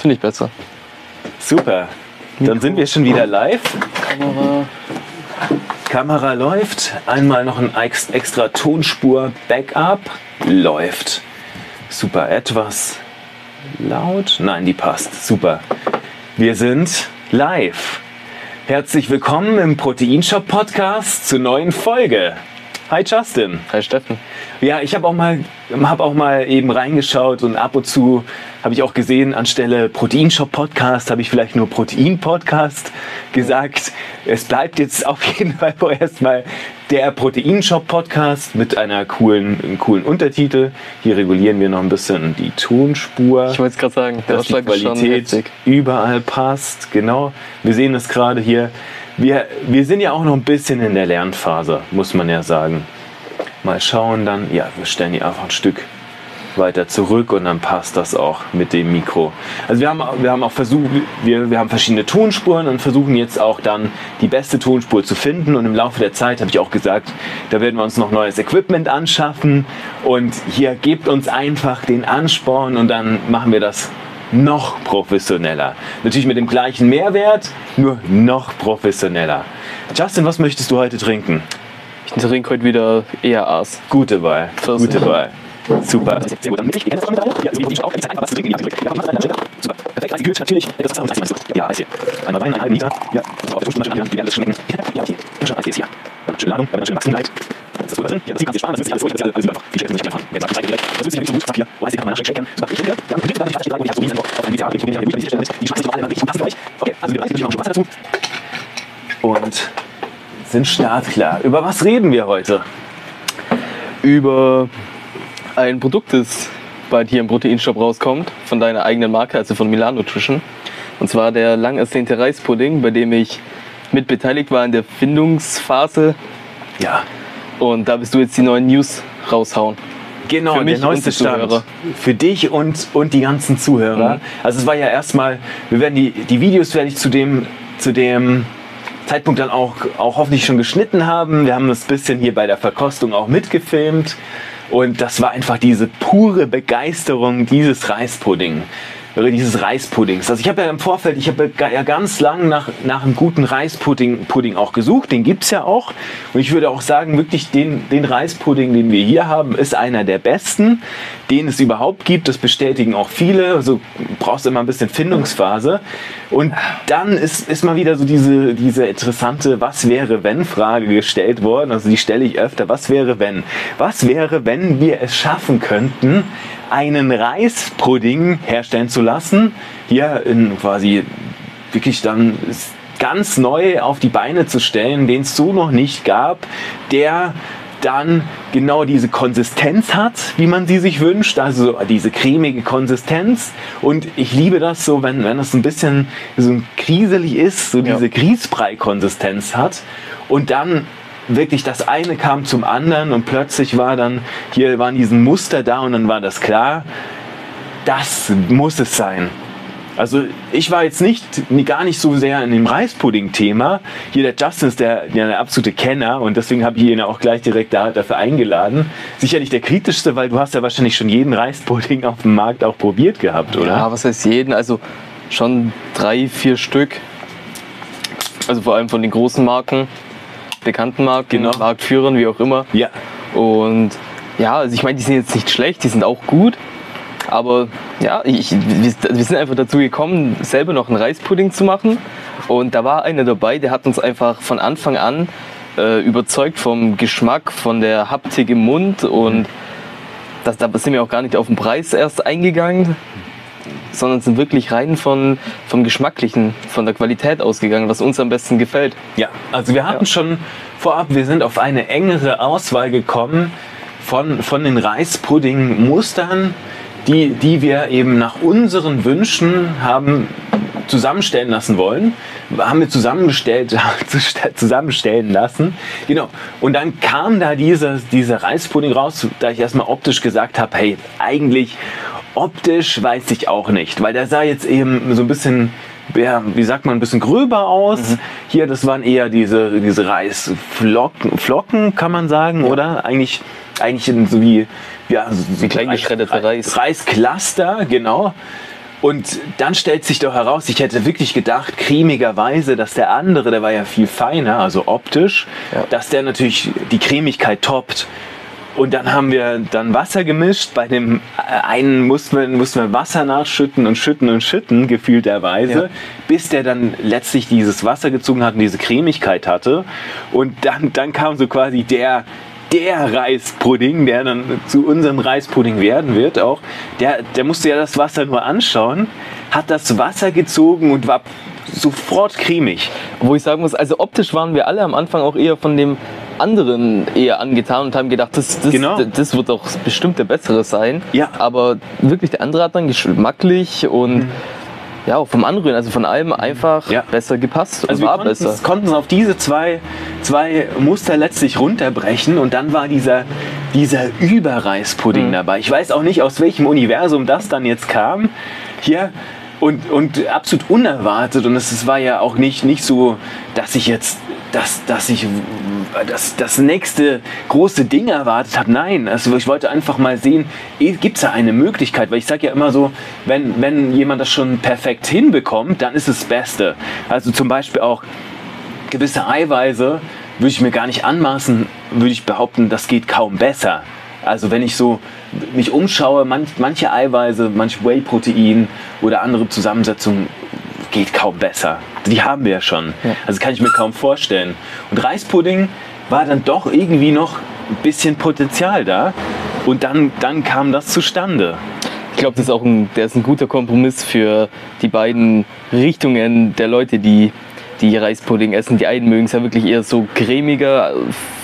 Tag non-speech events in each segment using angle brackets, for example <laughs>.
Finde ich besser. Super. Dann sind wir schon wieder live. Kamera. Kamera läuft. Einmal noch ein ex- extra Tonspur Backup. Läuft. Super. Etwas laut? Nein, die passt. Super. Wir sind live. Herzlich willkommen im Proteinshop Podcast zur neuen Folge. Hi Justin. Hi Steffen. Ja, ich habe auch mal habe auch mal eben reingeschaut und ab und zu habe ich auch gesehen, anstelle Proteinshop Podcast habe ich vielleicht nur Protein Podcast gesagt. Es bleibt jetzt auf jeden Fall vorerst mal der Proteinshop Podcast mit einer coolen, einem coolen Untertitel. Hier regulieren wir noch ein bisschen die Tonspur Ich wollte es gerade sagen, dass die Qualität überall passt. Genau, wir sehen es gerade hier. Wir, wir sind ja auch noch ein bisschen in der Lernphase, muss man ja sagen. Mal schauen dann, ja, wir stellen die einfach ein Stück weiter zurück und dann passt das auch mit dem Mikro. Also wir haben, wir haben auch versucht, wir, wir haben verschiedene Tonspuren und versuchen jetzt auch dann die beste Tonspur zu finden und im Laufe der Zeit habe ich auch gesagt, da werden wir uns noch neues Equipment anschaffen und hier gebt uns einfach den Ansporn und dann machen wir das noch professioneller. Natürlich mit dem gleichen Mehrwert, nur noch professioneller. Justin, was möchtest du heute trinken? Ich trinke heute wieder eher Aas. Gute Wahl. Gute Wahl. Super. Sehr gut. Dann die mit rein. Ja, so wie ich auch. Ist einfach was zu trinken. Ja, ja, mach. Super. Perfekt. Eisgekühlt, natürlich. Das ist auch Eis. Ja, Eis hier. Einmal Wein, einen halben Liter. Ja, das auf der anhören. Wie werden das schmecken? Ja, hier. Schon Eis hier ist hier. Dann schöne Ladung, dann schöne Wachstumkeit. Das ist super drin. Ja, das kannst du sparen. Das ist alles. Das ist alles einfach. Viel muss ich nicht fahren. Wer sagt, Seite direkt. Das ist ja nicht so gut. Wo heißt die kann man nachschicken? Super. Ich trinke. Dann bitte dann die ich habe so riesen auf ein Liter. Ich probiere die Stelle mit. Die schmeißen normal immer richtig. Passen gleich. Okay, also wir reißen natürlich noch schon Wasser dazu. Und sind startklar. Über was reden wir heute? Über ein Produkt, das bald hier im Proteinshop rauskommt, von deiner eigenen Marke, also von Milan Nutrition. Und zwar der lang ersehnte Reispudding, bei dem ich mit beteiligt war in der Findungsphase. Ja, Und da bist du jetzt die neuen News raushauen. Genau, Für mich der neueste Stand. Für dich und, und die ganzen Zuhörer. Mhm. Also es war ja erstmal, wir werden die, die Videos werde ich zu dem, zu dem Zeitpunkt dann auch, auch hoffentlich schon geschnitten haben. Wir haben das bisschen hier bei der Verkostung auch mitgefilmt. Und das war einfach diese pure Begeisterung dieses Reispudding. Dieses Reispuddings. Also ich habe ja im Vorfeld, ich habe ja ganz lang nach, nach einem guten Reispudding Pudding auch gesucht. Den gibt es ja auch. Und ich würde auch sagen, wirklich den, den Reispudding, den wir hier haben, ist einer der besten, den es überhaupt gibt. Das bestätigen auch viele. Also brauchst immer ein bisschen Findungsphase. Und dann ist, ist mal wieder so diese, diese interessante Was wäre wenn Frage gestellt worden. Also die stelle ich öfter. Was wäre wenn? Was wäre, wenn wir es schaffen könnten, einen Reispudding herstellen zu lassen? Hier in quasi wirklich dann ganz neu auf die Beine zu stellen, den es so noch nicht gab, der dann genau diese Konsistenz hat, wie man sie sich wünscht, also diese cremige Konsistenz. Und ich liebe das so, wenn, wenn das ein bisschen so kriselig ist, so Ja. diese Grießbrei-Konsistenz hat. Und dann wirklich das eine kam zum anderen und plötzlich war dann, hier waren diesen Muster da und dann war das klar, das muss es sein. Also ich war jetzt nicht, gar nicht so sehr in dem Reispudding-Thema. Hier der Justin ist der, der, absolute Kenner und deswegen habe ich ihn auch gleich direkt da, dafür eingeladen. Sicherlich der kritischste, weil du hast ja wahrscheinlich schon jeden Reispudding auf dem Markt auch probiert gehabt, oder? Ja, was heißt jeden? Also schon drei, vier Stück. Also vor allem von den großen Marken, bekannten Marken, Genau. Marktführern, wie auch immer. Ja. Und ja, also ich meine, die sind jetzt nicht schlecht, die sind auch gut. Aber ja, ich, wir, sind einfach dazu gekommen, selber noch einen Reispudding zu machen. Und da war einer dabei, der hat uns einfach von Anfang an äh, überzeugt vom Geschmack, von der Haptik im Mund. Und das, da sind wir auch gar nicht auf den Preis erst eingegangen, sondern sind wirklich rein von, vom Geschmacklichen, von der Qualität ausgegangen, was uns am besten gefällt. Ja, also wir hatten Ja. schon vorab, wir sind auf eine engere Auswahl gekommen von, von den Reispudding-Mustern, die, die wir eben nach unseren Wünschen haben zusammenstellen lassen wollen. Haben wir zusammengestellt, <laughs> zusammenstellen lassen. Genau. Und dann kam da dieser, dieser Reispudding raus, da ich erstmal optisch gesagt habe, hey, eigentlich optisch weiß ich auch nicht, weil der sah jetzt eben so ein bisschen ja, wie sagt man, ein bisschen gröber aus. Hier, das waren eher diese, diese Reisflocken, Flocken, kann man sagen, oder? Eigentlich, eigentlich so wie, ja, so Wie klein geschreddeter Reis. Reiscluster, genau. Und dann stellt sich doch heraus, ich hätte wirklich gedacht, cremigerweise, dass der andere, der war ja viel feiner, also optisch, Ja. dass der natürlich die Cremigkeit toppt. Und dann haben wir dann Wasser gemischt. Bei dem äh, einen mussten wir, mussten wir Wasser nachschütten und schütten und schütten, gefühlterweise, Ja. bis der dann letztlich dieses Wasser gezogen hat und diese Cremigkeit hatte. Und dann, dann kam so quasi der, der Reispudding, der dann zu unserem Reispudding werden wird auch. Der, der musste ja das Wasser nur anschauen, hat das Wasser gezogen und war sofort cremig. Wo ich sagen muss, also optisch waren wir alle am Anfang auch eher von dem anderen eher angetan und haben gedacht, das, das, Genau. das wird doch bestimmt der bessere sein. Ja. Aber wirklich der andere hat dann geschmacklich und ja, auch vom Anrühren, also von allem einfach Mhm. Ja. besser gepasst Also und war besser. es, konnten es auf diese zwei, zwei Muster letztlich runterbrechen und dann war dieser, dieser Überreispudding Mhm. dabei. Ich weiß auch nicht, aus welchem Universum das dann jetzt kam. Hier. Und, und absolut unerwartet. Und es, es war ja auch nicht, nicht so, dass ich jetzt dass, dass ich das, das nächste große Ding erwartet habe. Nein, also ich wollte einfach mal sehen, gibt es da eine Möglichkeit? Weil ich sage ja immer so, wenn, wenn jemand das schon perfekt hinbekommt, dann ist es das Beste. Also zum Beispiel auch gewisse Eiweiße würde ich mir gar nicht anmaßen, würde ich behaupten, das geht kaum besser. Also wenn ich so mich umschaue, manch, manche Eiweiße, manch Whey-Protein oder andere Zusammensetzungen geht kaum besser. Die haben wir ja schon. Ja. Also kann ich mir kaum vorstellen. Und Reispudding war dann doch irgendwie noch ein bisschen Potenzial da. Und dann, dann kam das zustande. Ich glaube, das ist auch ein, der ist ein guter Kompromiss für die beiden Richtungen der Leute, die die Reispudding essen. Die einen mögen es ja wirklich eher so cremiger,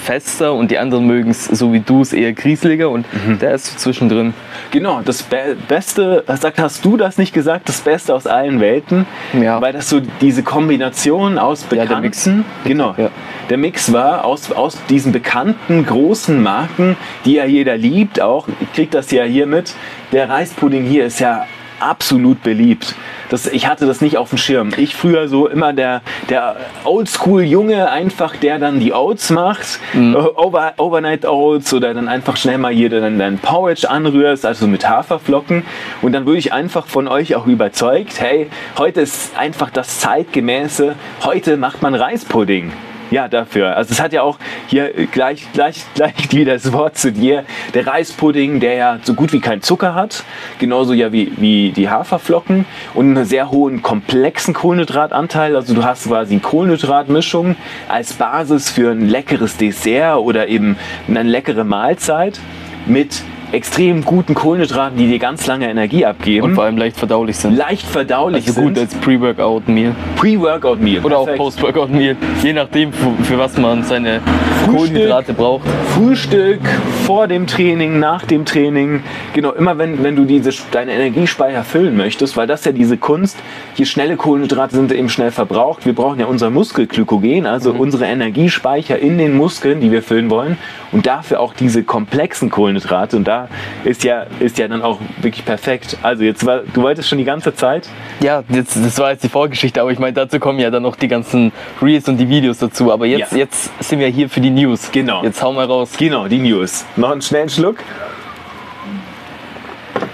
fester und die anderen mögen es, so wie du es, eher grieseliger und Mhm. der ist zwischendrin. Genau, das Be Beste, sagt, hast du das nicht gesagt, das Beste aus allen Welten? Ja. Weil das so diese Kombination aus Ja, Bekannten, der Mix. genau, Ja. der Mix war aus, aus diesen bekannten großen Marken, die ja jeder liebt auch, ich krieg das ja hier mit, der Reispudding hier ist ja absolut beliebt. Das, ich hatte das nicht auf dem Schirm. Ich früher so immer der, der Oldschool-Junge, einfach der dann die Oats macht, Mhm. äh, Over, Overnight Oats oder dann einfach schnell mal hier dann dein Porridge anrührst, also mit Haferflocken. Und dann würde ich einfach von euch auch überzeugt, hey, heute ist einfach das zeitgemäße, heute macht man Reispudding. Ja, dafür. Also es hat ja auch hier gleich, gleich, <laughs> gleich wieder das Wort zu dir. Der Reispudding, der ja so gut wie keinen Zucker hat, genauso ja wie, wie die Haferflocken und einen sehr hohen komplexen Kohlenhydratanteil. Also du hast quasi Kohlenhydratmischung als Basis für ein leckeres Dessert oder eben eine leckere Mahlzeit mit extrem guten Kohlenhydraten, die dir ganz lange Energie abgeben. Und vor allem leicht verdaulich sind. leicht verdaulich Also gut sind. als Pre-Workout-Meal Pre-Workout-Meal. oder auch Perfekt. Post-Workout-Meal, je nachdem, für, für was man seine Kohlenhydrate braucht. Frühstück, vor dem Training, nach dem Training. Genau, immer wenn, wenn du diese, deine Energiespeicher füllen möchtest, weil das ist ja diese Kunst, hier schnelle Kohlenhydrate sind eben schnell verbraucht. Wir brauchen ja unser Muskelglykogen, also unsere Energiespeicher in den Muskeln, die wir füllen wollen. Und dafür auch diese komplexen Kohlenhydrate. Und da ist ja, ist ja dann auch wirklich perfekt. Also jetzt war, du wolltest schon die ganze Zeit. Ja, jetzt, das war jetzt die Vorgeschichte, aber ich meine, dazu kommen ja dann noch die ganzen Reels und die Videos dazu. Aber jetzt, Ja. jetzt sind wir hier für die News. Genau. Jetzt hau mal raus. Genau, die News. Noch einen schnellen Schluck.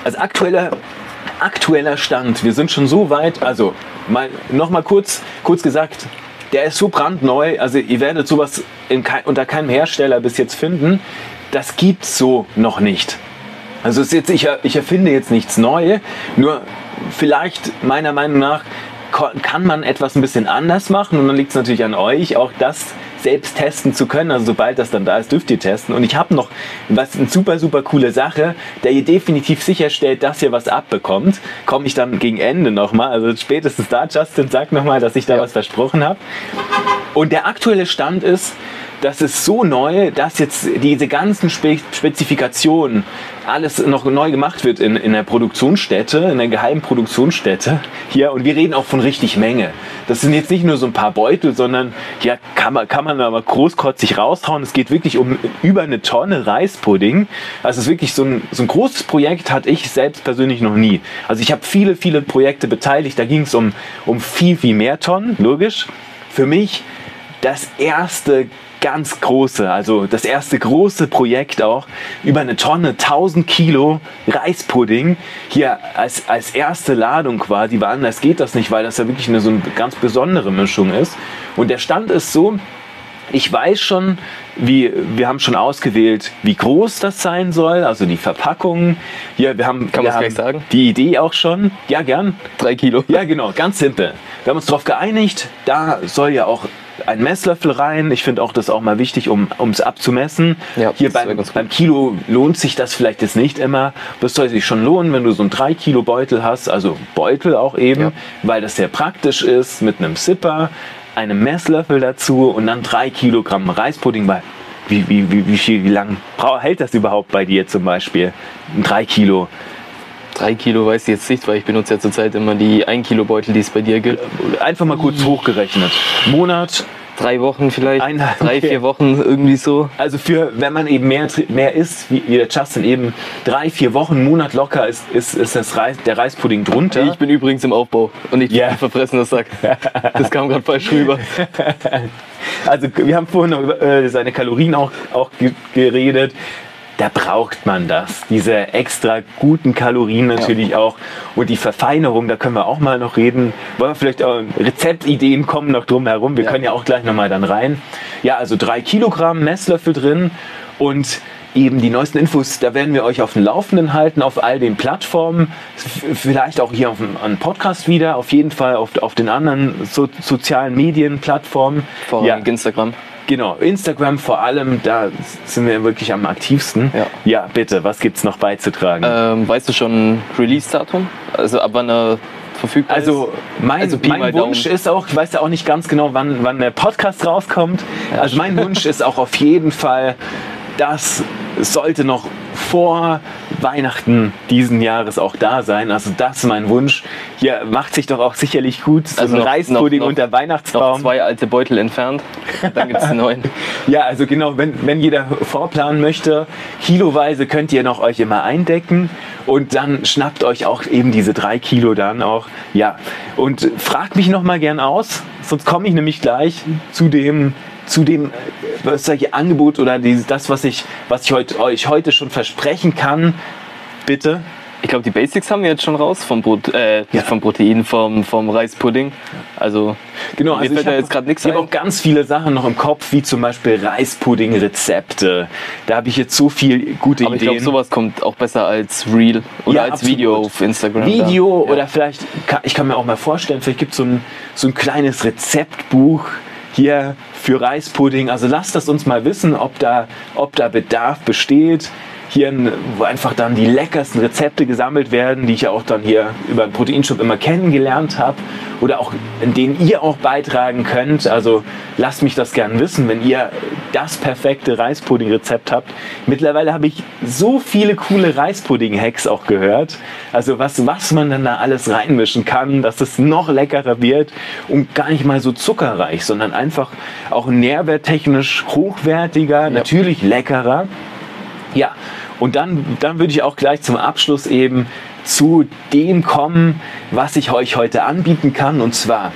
Als aktueller, aktueller Stand, wir sind schon so weit, also mal, noch mal kurz, kurz gesagt, der ist so brandneu, also ihr werdet sowas in unter keinem Hersteller bis jetzt finden, das gibt's so noch nicht. Also jetzt, ich, ich erfinde jetzt nichts Neues, nur vielleicht meiner Meinung nach kann man etwas ein bisschen anders machen und dann liegt es natürlich an euch, auch das selbst testen zu können. Also sobald das dann da ist, dürft ihr testen. Und ich habe noch was eine super, super coole Sache, der ihr definitiv sicherstellt, dass ihr was abbekommt. Komme ich dann gegen Ende nochmal. Also spätestens da, Justin, sag nochmal, dass ich da Ja. was versprochen habe. Und der aktuelle Stand ist, das ist so neu, dass jetzt diese ganzen Spe Spezifikationen, alles noch neu gemacht wird in, in der Produktionsstätte, in der geheimen Produktionsstätte hier. Und wir reden auch von richtig Menge. Das sind jetzt nicht nur so ein paar Beutel, sondern hier kann man, kann man aber großkotzig raushauen. Es geht wirklich um über eine Tonne Reispudding. Also es ist wirklich so ein, so ein großes Projekt hatte ich selbst persönlich noch nie. Also ich habe viele, viele Projekte beteiligt. Da ging es um, um viel, viel mehr Tonnen, logisch. Für mich das erste ganz große, also das erste große Projekt auch, über eine Tonne, 1000 Kilo Reispudding hier als, als erste Ladung quasi, weil anders geht das nicht, weil das ja wirklich eine so eine ganz besondere Mischung ist. Und der Stand ist so, ich weiß schon, wie, wir haben schon ausgewählt, wie groß das sein soll, also die Verpackung. Hier, wir haben, Kann haben gleich sagen? die Idee auch schon. Ja, gern. Drei Kilo. Ja, genau, ganz simpel. Wir haben uns darauf geeinigt, da soll ja auch ein Messlöffel rein. Ich finde auch das auch mal wichtig, um es abzumessen. Ja, Hier beim, beim Kilo lohnt sich das vielleicht jetzt nicht immer. Das soll sich schon lohnen, wenn du so einen 3 Kilo Beutel hast, also Beutel auch eben, Ja. weil das sehr praktisch ist mit einem Zipper, einem Messlöffel dazu und dann 3 Kilogramm Reispudding. Weil wie, wie, wie, wie, viel, wie lang brau- hält das überhaupt bei dir zum Beispiel? Ein 3 Kilo. Drei Kilo weiß ich jetzt nicht, weil ich benutze ja zurzeit immer die 1 Kilo Beutel, die es bei dir gibt. Einfach mal kurz hochgerechnet. Monat, Drei Wochen vielleicht, Ein- drei, okay. vier Wochen irgendwie so. Also für, wenn man eben mehr, mehr isst, wie, wie der Justin eben drei, vier Wochen, Monat locker ist, ist, ist das Reis, der Reispudding drunter. Ich bin übrigens im Aufbau und nicht Ja. yeah. verfressener Sack. Das kam gerade falsch rüber. <laughs> Also wir haben vorhin noch über äh, seine Kalorien auch, auch ge geredet. Da braucht man das. Diese extra guten Kalorien natürlich auch. Und die Verfeinerung, da können wir auch mal noch reden. Wollen wir vielleicht auch Rezeptideen kommen noch drum herum. Wir Ja. können ja auch gleich nochmal dann rein. Ja, also drei Kilogramm Messlöffel drin und eben die neuesten Infos, da werden wir euch auf dem Laufenden halten, auf all den Plattformen. Vielleicht auch hier auf dem Podcast wieder, auf jeden Fall auf, auf den anderen so, sozialen Medienplattformen. Vor Ja. allem Instagram. Genau, Instagram vor allem, da sind wir wirklich am aktivsten. Ja. ja bitte, was gibt's noch beizutragen? Ähm, weißt du schon Release-Datum? Also ab wann er verfügbar also ist? mein, Also mein Wunsch Daumen. ist auch, ich weiß ja auch nicht ganz genau, wann, wann der Podcast rauskommt. Ja. Also mein Wunsch ist auch auf jeden Fall, das sollte noch vor Weihnachten diesen Jahres auch da sein. Also das ist mein Wunsch. Hier macht sich doch auch sicherlich gut so Also ein noch- Reispudding noch- noch- unter Noch Weihnachtsbaum. zwei alte Beutel entfernt. Dann gibt es einen neuen. <laughs> Ja, also genau, wenn, wenn jeder vorplanen möchte, kiloweise könnt ihr noch euch immer eindecken und dann schnappt euch auch eben diese drei Kilo dann auch. Ja, und fragt mich noch mal gern aus, sonst komme ich nämlich gleich zu dem zu dem was solche Angebot oder dieses, das, was ich, was ich heute, euch heute schon versprechen kann. Bitte. Ich glaube, die Basics haben wir jetzt schon raus vom, Prote äh, Ja. vom Protein, vom, vom Reispudding. Also Genau, mir also fällt ich da hab- jetzt gerade nichts Ich habe auch ganz viele Sachen noch im Kopf, wie zum Beispiel Reispudding-Rezepte. Da habe ich jetzt so viel gute Aber ich Ideen. glaube, sowas kommt auch besser als Reel oder Ja, als absolut. Video auf Instagram. Video da. oder vielleicht, ich kann mir auch mal vorstellen, vielleicht gibt es so ein, so ein kleines Rezeptbuch hier für Reispudding. Also lasst das uns mal wissen, ob da, ob da Bedarf besteht. Hier, wo einfach dann die leckersten Rezepte gesammelt werden, die ich ja auch dann hier über den Proteinshop immer kennengelernt habe oder auch in denen ihr auch beitragen könnt. Also lasst mich das gern wissen, wenn ihr das perfekte Reispudding-Rezept habt. Mittlerweile habe ich so viele coole Reispudding-Hacks auch gehört. Also was, was man dann da alles reinmischen kann, dass es noch leckerer wird und gar nicht mal so zuckerreich, sondern einfach auch nährwerttechnisch hochwertiger, natürlich leckerer. Ja, und dann, dann würde ich auch gleich zum Abschluss eben zu dem kommen, was ich euch heute anbieten kann. Und zwar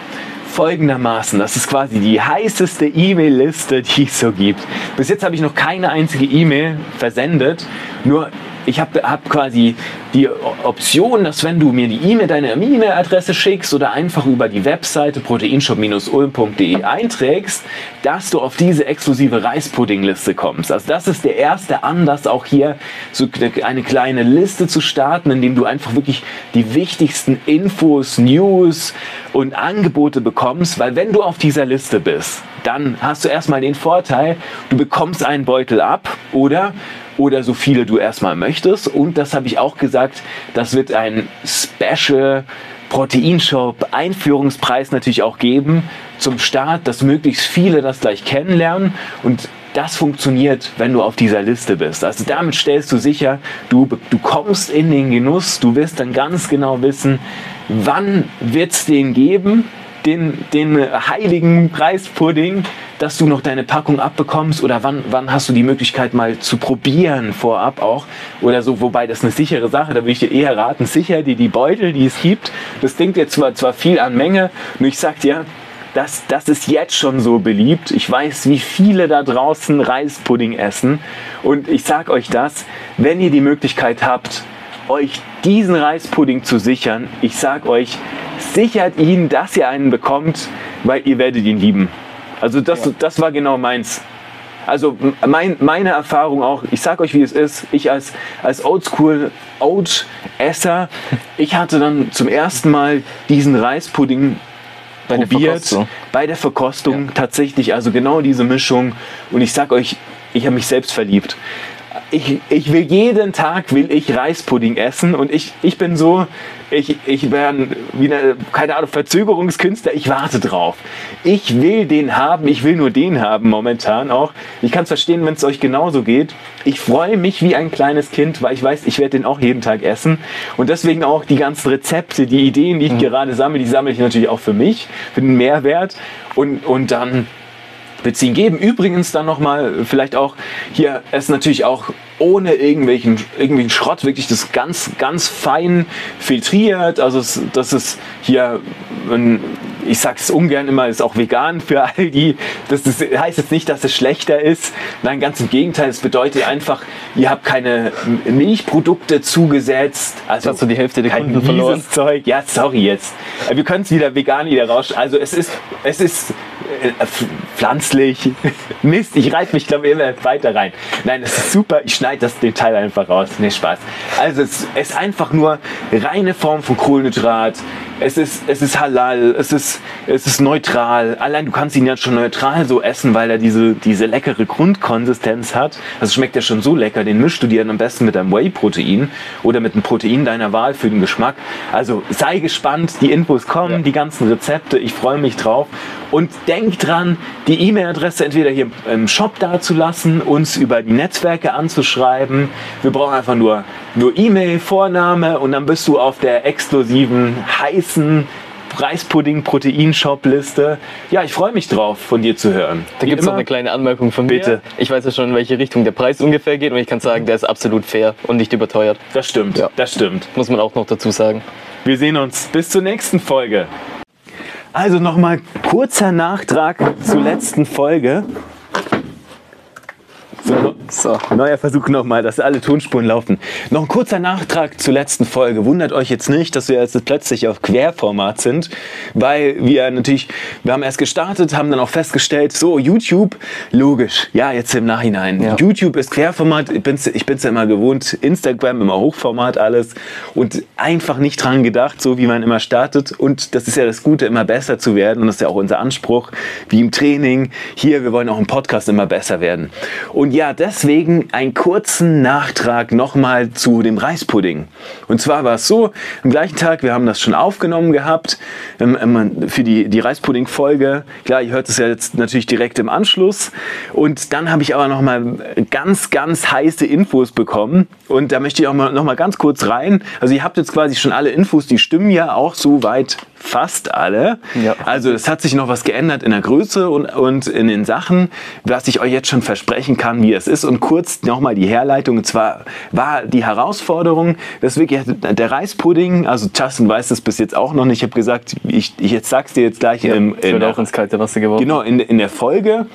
folgendermaßen, das ist quasi die heißeste E-Mail-Liste, die es so gibt. Bis jetzt habe ich noch keine einzige E-Mail versendet, nur ich habe hab quasi die Option, dass wenn du mir die E-Mail, deine E-Mail-Adresse schickst oder einfach über die Webseite proteinshop-ulm.de einträgst, dass du auf diese exklusive Reispudding-Liste kommst. Also das ist der erste Anlass, auch hier so eine kleine Liste zu starten, in dem du einfach wirklich die wichtigsten Infos, News und Angebote bekommst, weil wenn du auf dieser Liste bist, dann hast du erstmal den Vorteil, du bekommst einen Beutel ab oder oder so viele du erstmal möchtest. Und das habe ich auch gesagt, das wird ein Special Proteinshop Einführungspreis natürlich auch geben zum Start, dass möglichst viele das gleich kennenlernen und das funktioniert, wenn du auf dieser Liste bist. Also damit stellst du sicher, du, du kommst in den Genuss, du wirst dann ganz genau wissen, wann wird es den geben, den, den heiligen Preispudding, dass du noch deine Packung abbekommst oder wann, wann hast du die Möglichkeit mal zu probieren vorab auch oder so, wobei das eine sichere Sache, da würde ich dir eher raten, sicher dir die Beutel, die es gibt. Das klingt jetzt zwar, zwar viel an Menge, nur ich sag dir, das, das ist jetzt schon so beliebt. Ich weiß, wie viele da draußen Reispudding essen. Und ich sag euch das, wenn ihr die Möglichkeit habt, euch diesen Reispudding zu sichern, ich sag euch, sichert ihn, dass ihr einen bekommt, weil ihr werdet ihn lieben. Also das, Ja. das war genau meins. Also mein, meine Erfahrung auch, ich sag euch, wie es ist, ich als, als Oldschool Oat-Esser, ich hatte dann zum ersten Mal diesen Reispudding Bei der probiert Verkostung. bei der Verkostung Ja. tatsächlich, also genau diese Mischung. Und ich sag euch, ich habe mich selbst verliebt. Ich, ich will jeden Tag will ich Reispudding essen und ich, ich bin so, ich, ich werde wie eine, keine Ahnung, Verzögerungskünstler, ich warte drauf. Ich will den haben, ich will nur den haben momentan auch. Ich kann es verstehen, wenn es euch genauso geht. Ich freue mich wie ein kleines Kind, weil ich weiß, ich werde den auch jeden Tag essen. Und deswegen auch die ganzen Rezepte, die Ideen, die ich gerade sammle, die sammle ich natürlich auch für mich, für den Mehrwert. Und, und dann ihn geben. Übrigens dann nochmal, vielleicht auch hier, es natürlich auch ohne irgendwelchen, irgendwelchen Schrott, wirklich das ganz, ganz fein filtriert. Also es, das ist hier, ich sag's ungern immer, ist auch vegan für all die. Das, das heißt jetzt nicht, dass es schlechter ist. Nein, ganz im Gegenteil. Es bedeutet einfach, ihr habt keine Milchprodukte zugesetzt. Also Hast du die Hälfte der kein Kunden verloren? Zeug. Ja, sorry jetzt. Äh, Wir können es wieder vegan wieder raus. Also es ist, es ist pflanzlich. <laughs> Mist, ich reiß mich glaube ich immer weiter rein. Nein, es ist super. Ich schneide das Detail einfach raus. Nee, Spaß. Also es ist einfach nur reine Form von Kohlenhydrat. Es ist, es ist halal, es ist, es ist neutral. Allein du kannst ihn ja schon neutral so essen, weil er diese, diese leckere Grundkonsistenz hat. Also schmeckt ja schon so lecker. Den mischst du dir dann am besten mit einem Whey-Protein oder mit einem Protein deiner Wahl für den Geschmack. Also sei gespannt, die Infos kommen, die ganzen Rezepte. Ich freue mich drauf. Und denk dran, die E-Mail-Adresse entweder hier im Shop dazulassen, uns über die Netzwerke anzuschreiben. Wir brauchen einfach nur, nur E-Mail, Vorname und dann bist du auf der exklusiven, heißen Reispudding-Protein-Shop-Liste. Ja, ich freue mich drauf, von dir zu hören. Da gibt es noch eine kleine Anmerkung von Bitte. mir. Ich weiß ja schon, in welche Richtung der Preis ungefähr geht und ich kann sagen, der ist absolut fair und nicht überteuert. Das stimmt, Ja. das stimmt. Muss man auch noch dazu sagen. Wir sehen uns bis zur nächsten Folge. Also nochmal kurzer Nachtrag zur letzten Folge. So, So. Neuer Versuch nochmal, dass alle Tonspuren laufen. Noch ein kurzer Nachtrag zur letzten Folge. Wundert euch jetzt nicht, dass wir jetzt plötzlich auf Querformat sind, weil wir natürlich, wir haben erst gestartet, haben dann auch festgestellt, so YouTube, logisch, ja, jetzt im Nachhinein. Ja. YouTube ist Querformat, ich bin's, ich bin's ja immer gewohnt, Instagram immer Hochformat alles und einfach nicht dran gedacht, so wie man immer startet. Und das ist ja das Gute, immer besser zu werden und das ist ja auch unser Anspruch, wie im Training. Hier, wir wollen auch im Podcast immer besser werden. Und ja, deswegen einen kurzen Nachtrag nochmal zu dem Reispudding. Und zwar war es so, am gleichen Tag, wir haben das schon aufgenommen gehabt ähm, ähm, für die, die Reispudding-Folge. Klar, ihr hört es ja jetzt natürlich direkt im Anschluss. Und dann habe ich aber nochmal ganz, ganz heiße Infos bekommen. Und da möchte ich auch mal, noch mal ganz kurz rein. Also ihr habt jetzt quasi schon alle Infos, die stimmen ja auch soweit fast alle. Ja. Also es hat sich noch was geändert in der Größe und, und in den Sachen, was ich euch jetzt schon versprechen kann, wie es ist. Und kurz nochmal die Herleitung. Und zwar war die Herausforderung, dass wirklich der Reispudding, also Justin weiß das bis jetzt auch noch nicht. Ich habe gesagt, ich, ich jetzt sag's dir jetzt gleich im, Ich in der- auch ins kalte Wasser geworfen. Genau, in, in der Folge.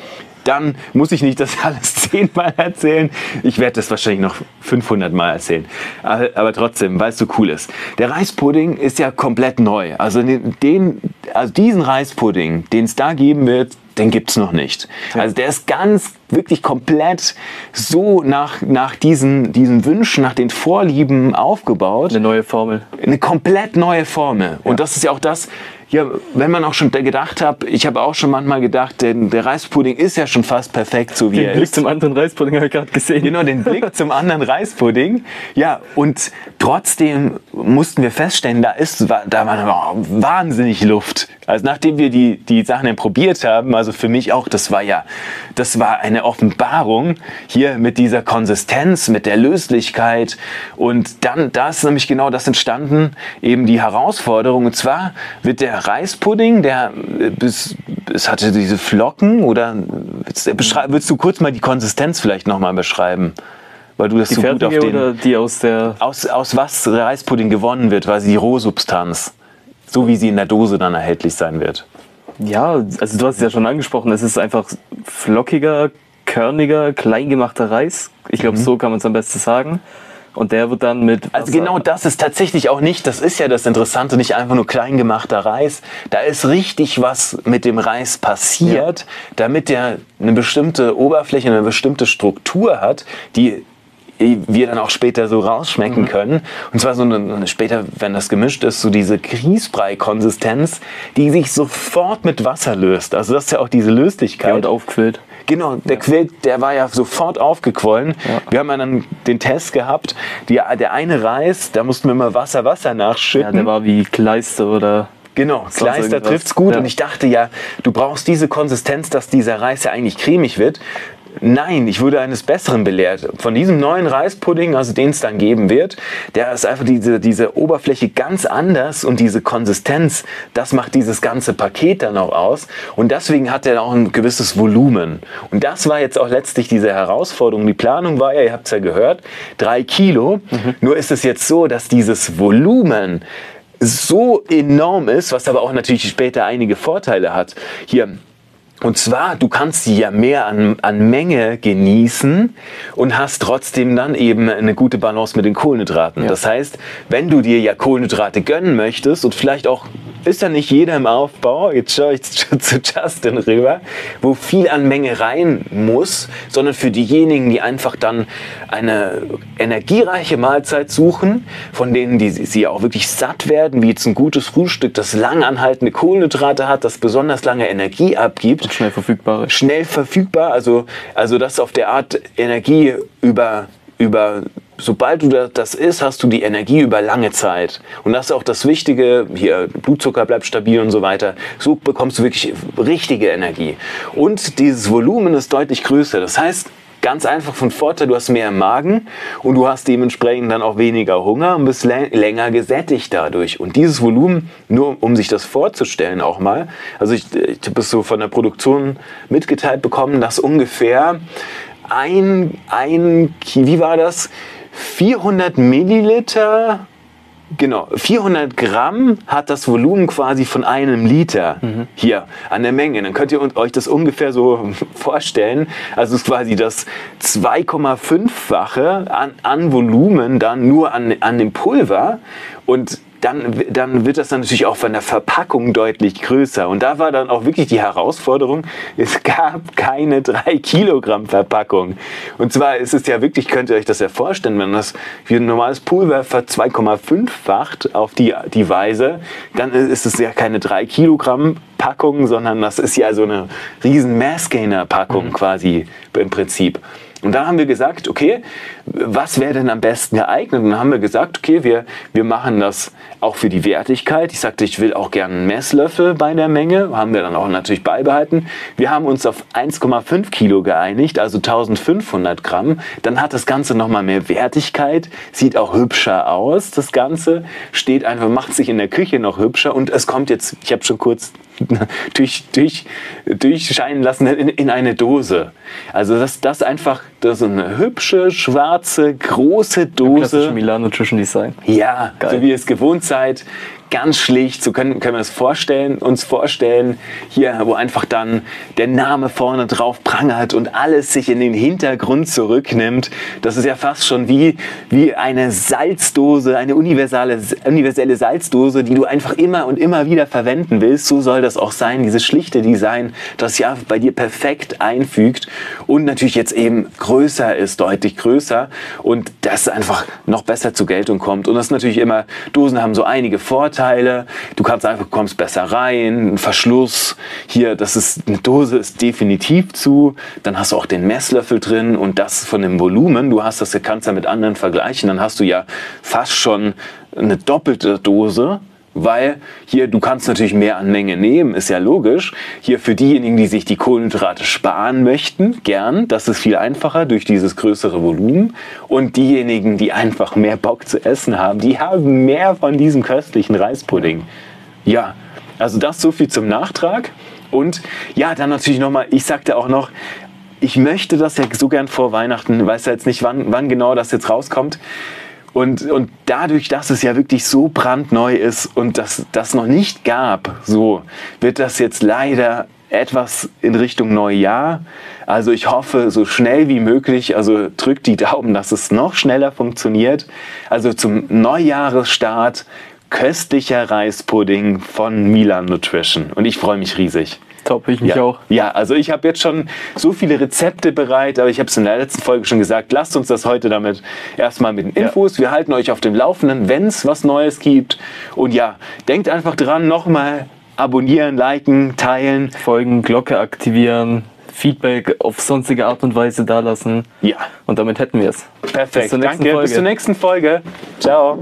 Dann muss ich nicht das <laughs> alles zehnmal erzählen. Ich werde das wahrscheinlich noch 500 Mal erzählen. Aber, aber trotzdem, weil es so cool ist. Der Reispudding ist ja komplett neu. Also, den, also diesen Reispudding, den es da geben wird, den gibt es noch nicht. Also der ist ganz, wirklich komplett so nach, nach diesen, diesen Wünschen, nach den Vorlieben aufgebaut Eine neue Formel. eine komplett neue Formel. Und das ist ja auch das, ja, wenn man auch schon gedacht hat, ich habe auch schon manchmal gedacht, denn der Reispudding ist ja schon fast perfekt, so wie Den er Blick ist. zum anderen Reispudding habe ich gerade gesehen. Genau, den Blick <laughs> zum anderen Reispudding. Ja, und trotzdem mussten wir feststellen, da ist, da war wahnsinnig Luft. Also nachdem wir die, die Sachen dann probiert haben, also für mich auch, das war ja, das war eine Offenbarung hier mit dieser Konsistenz, mit der Löslichkeit. Und dann, da ist nämlich genau das entstanden, eben die Herausforderung. Und zwar wird der Reispudding, der äh, bis, es hatte diese Flocken oder willst, du- willst du kurz mal die Konsistenz vielleicht nochmal beschreiben? Weil du das Die so gut auf den. oder die aus der. Aus, aus was Reispudding gewonnen wird, quasi die Rohsubstanz. So wie sie in der Dose dann erhältlich sein wird. Ja, also du hast es ja schon angesprochen, es ist einfach flockiger, körniger, kleingemachter Reis. Ich glaube, so kann man es am besten sagen. Und der wird dann mit. Also Wasser- genau das ist tatsächlich auch nicht, das ist ja das Interessante, nicht einfach nur klein gemachter Reis. Da ist richtig was mit dem Reis passiert, damit der eine bestimmte Oberfläche, eine bestimmte Struktur hat, die wir dann auch später so rausschmecken können. Und zwar so eine, später, wenn das gemischt ist, so diese Grießbrei-Konsistenz, die sich sofort mit Wasser löst. Also das ist ja auch diese Löslichkeit. Ja, und aufquillt. Genau, der Quill, der war ja sofort aufgequollen. Ja. Wir haben ja dann den Test gehabt. Die, der eine Reis, da mussten wir mal Wasser, Wasser Ja, nachschütten. der war wie Kleister oder. genau, Kleister trifft's gut. Ja. Und ich dachte ja, du brauchst diese Konsistenz, dass dieser Reis ja eigentlich cremig wird. Nein, ich wurde eines Besseren belehrt. Von diesem neuen Reispudding, also den es dann geben wird, der ist einfach diese, diese Oberfläche ganz anders und diese Konsistenz, das macht dieses ganze Paket dann auch aus. Und deswegen hat er auch ein gewisses Volumen. Und das war jetzt auch letztlich diese Herausforderung. Die Planung war ja, ihr habt es ja gehört, drei Kilo. Nur ist es jetzt so, dass dieses Volumen so enorm ist, was aber auch natürlich später einige Vorteile hat. Hier, und zwar, du kannst sie ja mehr an, an Menge genießen und hast trotzdem dann eben eine gute Balance mit den Kohlenhydraten. Das heißt, wenn du dir ja Kohlenhydrate gönnen möchtest und vielleicht auch ist ja nicht jeder im Aufbau, jetzt schaue ich <laughs> zu Justin rüber, wo viel an Menge rein muss, sondern für diejenigen, die einfach dann eine energiereiche Mahlzeit suchen, von denen die sie auch wirklich satt werden, wie jetzt ein gutes Frühstück, das lang anhaltende Kohlenhydrate hat, das besonders lange Energie abgibt, Schnell verfügbare. schnell verfügbar, also, also das auf der Art Energie über, über sobald du da- das isst, hast du die Energie über lange Zeit. Und das ist auch das Wichtige, hier Blutzucker bleibt stabil und so weiter. So bekommst du wirklich richtige Energie. Und dieses Volumen ist deutlich größer. Das heißt, ganz einfach von Vorteil, du hast mehr im Magen und du hast dementsprechend dann auch weniger Hunger und bist lä- länger gesättigt dadurch. Und dieses Volumen, nur um sich das vorzustellen auch mal, also ich, ich habe es so von der Produktion mitgeteilt bekommen, dass ungefähr ein, ein, wie war das? 400 Milliliter, genau, 400 Gramm hat das Volumen quasi von einem Liter hier an der Menge. Dann könnt ihr euch das ungefähr so <laughs> vorstellen. Also es ist quasi das 2,5-fache an, an Volumen dann nur an, an dem Pulver und dann, dann wird das dann natürlich auch von der Verpackung deutlich größer. Und da war dann auch wirklich die Herausforderung, es gab keine 3 Kilogramm Verpackung. Und zwar ist es ja wirklich, könnt ihr euch das ja vorstellen, wenn das wie ein normales Pulver ver 2,5-facht auf die, die Weise, dann ist es ja keine 3 Kilogramm Packung, sondern das ist ja so eine riesen Mass-Gainer-Packung quasi im Prinzip. Und da haben wir gesagt, okay, was wäre denn am besten geeignet? Und dann haben wir gesagt, okay, wir, wir machen das auch für die Wertigkeit. Ich sagte, ich will auch gerne einen Messlöffel bei der Menge. Haben wir dann auch natürlich beibehalten. Wir haben uns auf 1,5 Kilo geeinigt, also 1500 Gramm. Dann hat das Ganze nochmal mehr Wertigkeit, sieht auch hübscher aus, das Ganze. Steht einfach, macht sich in der Küche noch hübscher. Und es kommt jetzt, ich habe schon kurz <laughs> durch, durch, durchscheinen lassen in, in eine Dose. Also das, das einfach, das ist eine hübsche, schwarze, große Dose. Klassische Milano Nutrition Design. Ja, Geil. so wie ihr es gewohnt seid. Ganz schlicht, so können, können wir es vorstellen, uns vorstellen, hier, wo einfach dann der Name vorne drauf prangert und alles sich in den Hintergrund zurücknimmt. Das ist ja fast schon wie, wie eine Salzdose, eine universale, universelle Salzdose, die du einfach immer und immer wieder verwenden willst. So soll das auch sein, dieses schlichte Design, das ja bei dir perfekt einfügt und natürlich jetzt eben größer ist, deutlich größer und das einfach noch besser zur Geltung kommt. Und das ist natürlich immer, Dosen haben so einige Vorteile. Du kannst einfach, kommst besser rein, ein Verschluss. Hier, das ist, eine Dose ist definitiv zu. Dann hast du auch den Messlöffel drin und das von dem Volumen. Du hast das, kannst ja mit anderen vergleichen. Dann hast du ja fast schon eine doppelte Dose. Weil hier, du kannst natürlich mehr an Menge nehmen, ist ja logisch. Hier für diejenigen, die sich die Kohlenhydrate sparen möchten, gern. Das ist viel einfacher durch dieses größere Volumen. Und diejenigen, die einfach mehr Bock zu essen haben, die haben mehr von diesem köstlichen Reispudding. Ja, also das so viel zum Nachtrag. Und ja, dann natürlich nochmal, ich sagte auch noch, ich möchte das ja so gern vor Weihnachten, weiß ja jetzt nicht, wann, wann genau das jetzt rauskommt. Und, und dadurch, dass es ja wirklich so brandneu ist und das das noch nicht gab, so wird das jetzt leider etwas in Richtung Neujahr. Also ich hoffe so schnell wie möglich, also drückt die Daumen, dass es noch schneller funktioniert. Also zum Neujahresstart köstlicher Reispudding von Milan Nutrition. Und ich freue mich riesig. Top, ich mich ja. auch. Ja, also ich habe jetzt schon so viele Rezepte bereit, aber ich habe es in der letzten Folge schon gesagt. Lasst uns das heute damit erstmal mit den Infos. Wir halten euch auf dem Laufenden, wenn es was Neues gibt. Und ja, denkt einfach dran, nochmal abonnieren, liken, teilen. Folgen, Glocke aktivieren, Feedback auf sonstige Art und Weise dalassen. Ja, Und damit hätten wir es. perfekt. Bis Danke, Folge. bis zur nächsten Folge. Ciao.